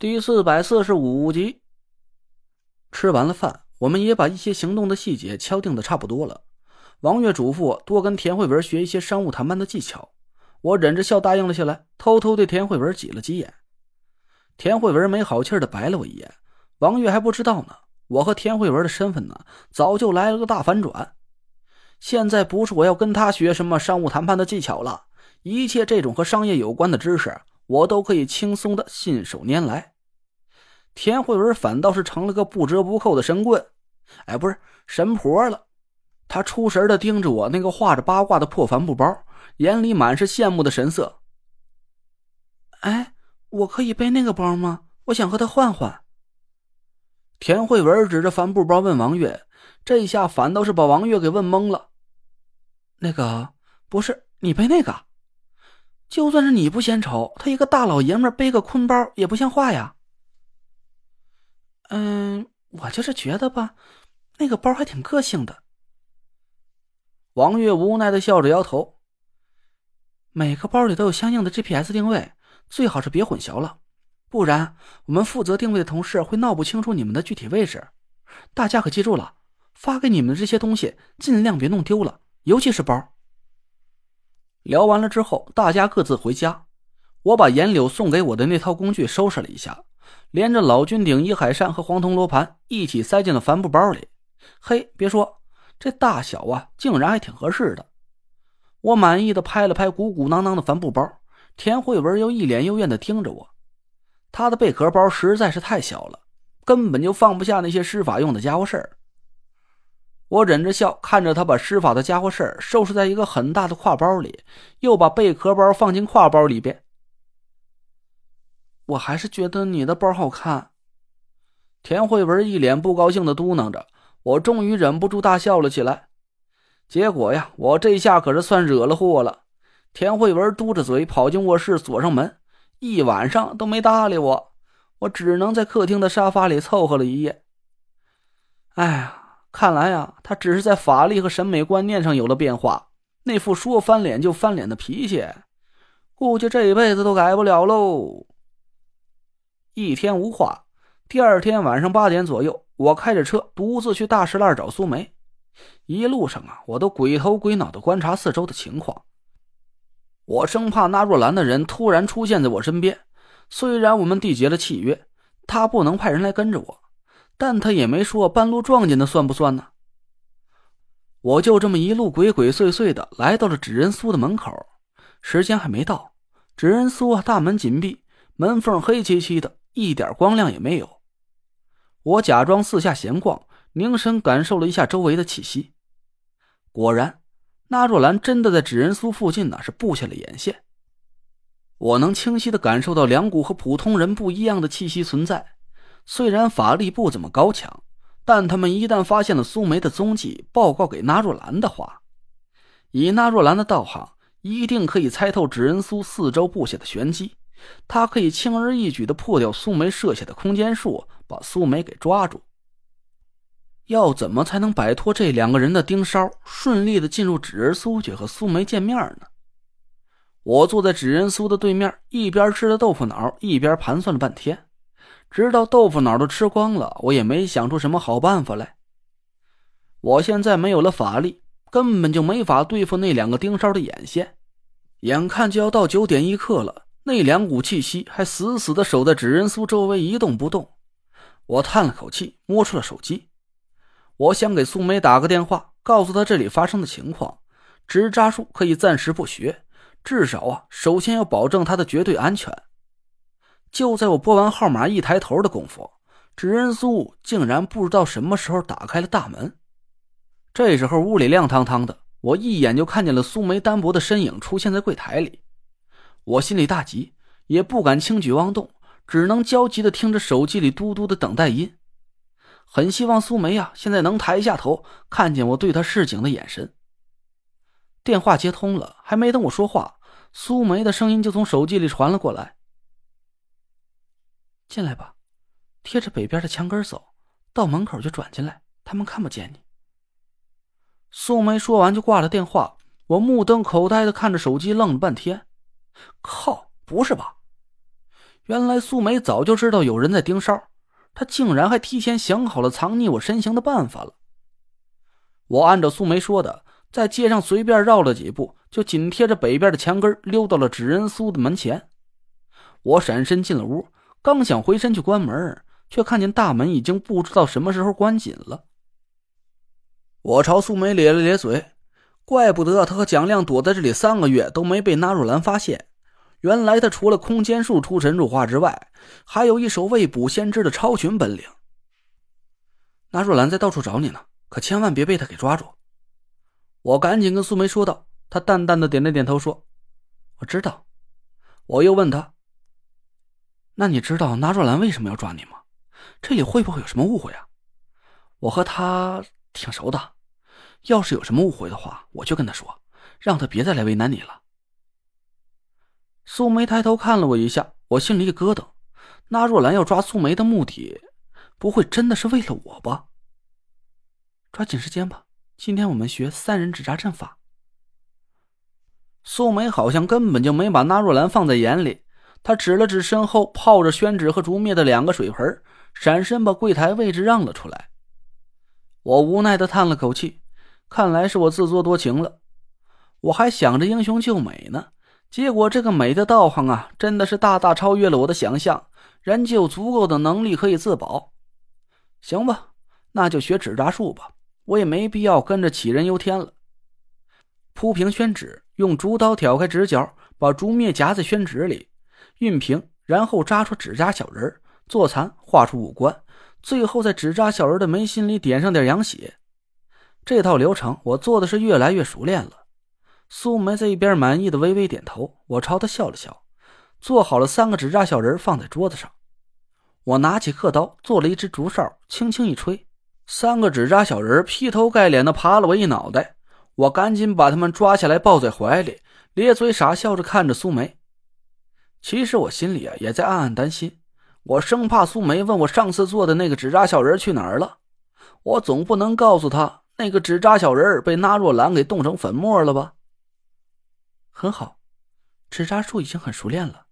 第四百四十五集，吃完了饭，我们也把一些行动的细节敲定的差不多了。王月嘱咐我多跟田慧文学一些商务谈判的技巧，我忍着笑答应了下来，偷偷对田慧文挤了挤眼。田慧文没好气的白了我一眼。王月还不知道呢，我和田慧文的身份呢，早就来了个大反转。现在不是我要跟他学什么商务谈判的技巧了，一切这种和商业有关的知识。我都可以轻松的信手拈来，田慧文反倒是成了个不折不扣的神棍，哎，不是神婆了。他出神的盯着我那个画着八卦的破帆布包，眼里满是羡慕的神色。哎，我可以背那个包吗？我想和他换换。田慧文指着帆布包问王月，这下反倒是把王月给问懵了。那个不是你背那个？就算是你不嫌丑，他一个大老爷们背个坤包也不像话呀。嗯，我就是觉得吧，那个包还挺个性的。王月无奈的笑着摇头。每个包里都有相应的 GPS 定位，最好是别混淆了，不然我们负责定位的同事会闹不清楚你们的具体位置。大家可记住了，发给你们的这些东西尽量别弄丢了，尤其是包。聊完了之后，大家各自回家。我把严柳送给我的那套工具收拾了一下，连着老君顶、一海扇和黄铜罗盘一起塞进了帆布包里。嘿，别说，这大小啊，竟然还挺合适的。我满意的拍了拍鼓鼓囊囊的帆布包，田慧文又一脸幽怨的听着我。他的贝壳包实在是太小了，根本就放不下那些施法用的家伙事儿。我忍着笑看着他把施法的家伙事儿收拾在一个很大的挎包里，又把贝壳包放进挎包里边。我还是觉得你的包好看。田慧文一脸不高兴的嘟囔着，我终于忍不住大笑了起来。结果呀，我这下可是算惹了祸了。田慧文嘟着嘴跑进卧室，锁上门，一晚上都没搭理我。我只能在客厅的沙发里凑合了一夜。哎呀！看来呀，他只是在法力和审美观念上有了变化。那副说翻脸就翻脸的脾气，估计这辈子都改不了喽。一天无话。第二天晚上八点左右，我开着车独自去大石栏找苏梅。一路上啊，我都鬼头鬼脑的观察四周的情况。我生怕那若兰的人突然出现在我身边。虽然我们缔结了契约，他不能派人来跟着我。但他也没说半路撞见的算不算呢？我就这么一路鬼鬼祟祟的来到了纸人苏的门口，时间还没到，纸人苏大门紧闭，门缝黑漆漆的，一点光亮也没有。我假装四下闲逛，凝神感受了一下周围的气息，果然，那若兰真的在纸人苏附近呢，是布下了眼线。我能清晰的感受到两股和普通人不一样的气息存在。虽然法力不怎么高强，但他们一旦发现了苏梅的踪迹，报告给纳若兰的话，以纳若兰的道行，一定可以猜透纸人苏四周布下的玄机。他可以轻而易举的破掉苏梅设下的空间术，把苏梅给抓住。要怎么才能摆脱这两个人的盯梢，顺利的进入纸人苏去和苏梅见面呢？我坐在纸人苏的对面，一边吃着豆腐脑，一边盘算了半天。直到豆腐脑都吃光了，我也没想出什么好办法来。我现在没有了法力，根本就没法对付那两个盯梢的眼线。眼看就要到九点一刻了，那两股气息还死死的守在纸人苏周围一动不动。我叹了口气，摸出了手机。我想给素梅打个电话，告诉她这里发生的情况。纸扎术可以暂时不学，至少啊，首先要保证她的绝对安全。就在我拨完号码一抬头的功夫，纸人苏竟然不知道什么时候打开了大门。这时候屋里亮堂堂的，我一眼就看见了苏梅单薄的身影出现在柜台里。我心里大急，也不敢轻举妄动，只能焦急的听着手机里嘟嘟的等待音。很希望苏梅呀，现在能抬一下头看见我对她示警的眼神。电话接通了，还没等我说话，苏梅的声音就从手机里传了过来。进来吧，贴着北边的墙根走，到门口就转进来，他们看不见你。苏梅说完就挂了电话，我目瞪口呆的看着手机，愣了半天。靠，不是吧？原来素梅早就知道有人在盯梢，她竟然还提前想好了藏匿我身形的办法了。我按照素梅说的，在街上随便绕了几步，就紧贴着北边的墙根溜到了纸人苏的门前。我闪身进了屋，刚想回身去关门，却看见大门已经不知道什么时候关紧了。我朝素梅咧了咧嘴，怪不得他和蒋亮躲在这里三个月都没被纳若兰发现。原来他除了空间术出神入化之外，还有一手未卜先知的超群本领。纳若兰在到处找你呢，可千万别被他给抓住。我赶紧跟素梅说道。她淡淡的点了点头，说：“我知道。”我又问他：“那你知道纳若兰为什么要抓你吗？这里会不会有什么误会啊？我和他挺熟的，要是有什么误会的话，我就跟他说，让他别再来为难你了。”素梅抬头看了我一下，我心里一咯噔。那若兰要抓素梅的目的，不会真的是为了我吧？抓紧时间吧，今天我们学三人纸扎阵法。素梅好像根本就没把那若兰放在眼里，她指了指身后泡着宣纸和竹篾的两个水盆，闪身把柜台位置让了出来。我无奈的叹了口气，看来是我自作多情了。我还想着英雄救美呢。结果，这个美的道行啊，真的是大大超越了我的想象。人就有足够的能力可以自保。行吧，那就学纸扎术吧。我也没必要跟着杞人忧天了。铺平宣纸，用竹刀挑开纸角，把竹篾夹在宣纸里，熨平，然后扎出纸扎小人做残，画出五官，最后在纸扎小人的眉心里点上点羊血。这套流程我做的是越来越熟练了。苏梅在一边满意的微微点头，我朝她笑了笑，做好了三个纸扎小人放在桌子上。我拿起刻刀，做了一只竹哨，轻轻一吹，三个纸扎小人劈头盖脸的爬了我一脑袋。我赶紧把他们抓下来抱在怀里，咧嘴傻笑着看着苏梅。其实我心里啊也在暗暗担心，我生怕苏梅问我上次做的那个纸扎小人去哪儿了，我总不能告诉她那个纸扎小人被纳若兰给冻成粉末了吧。很好，纸扎术已经很熟练了，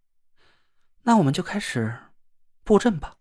那我们就开始布阵吧。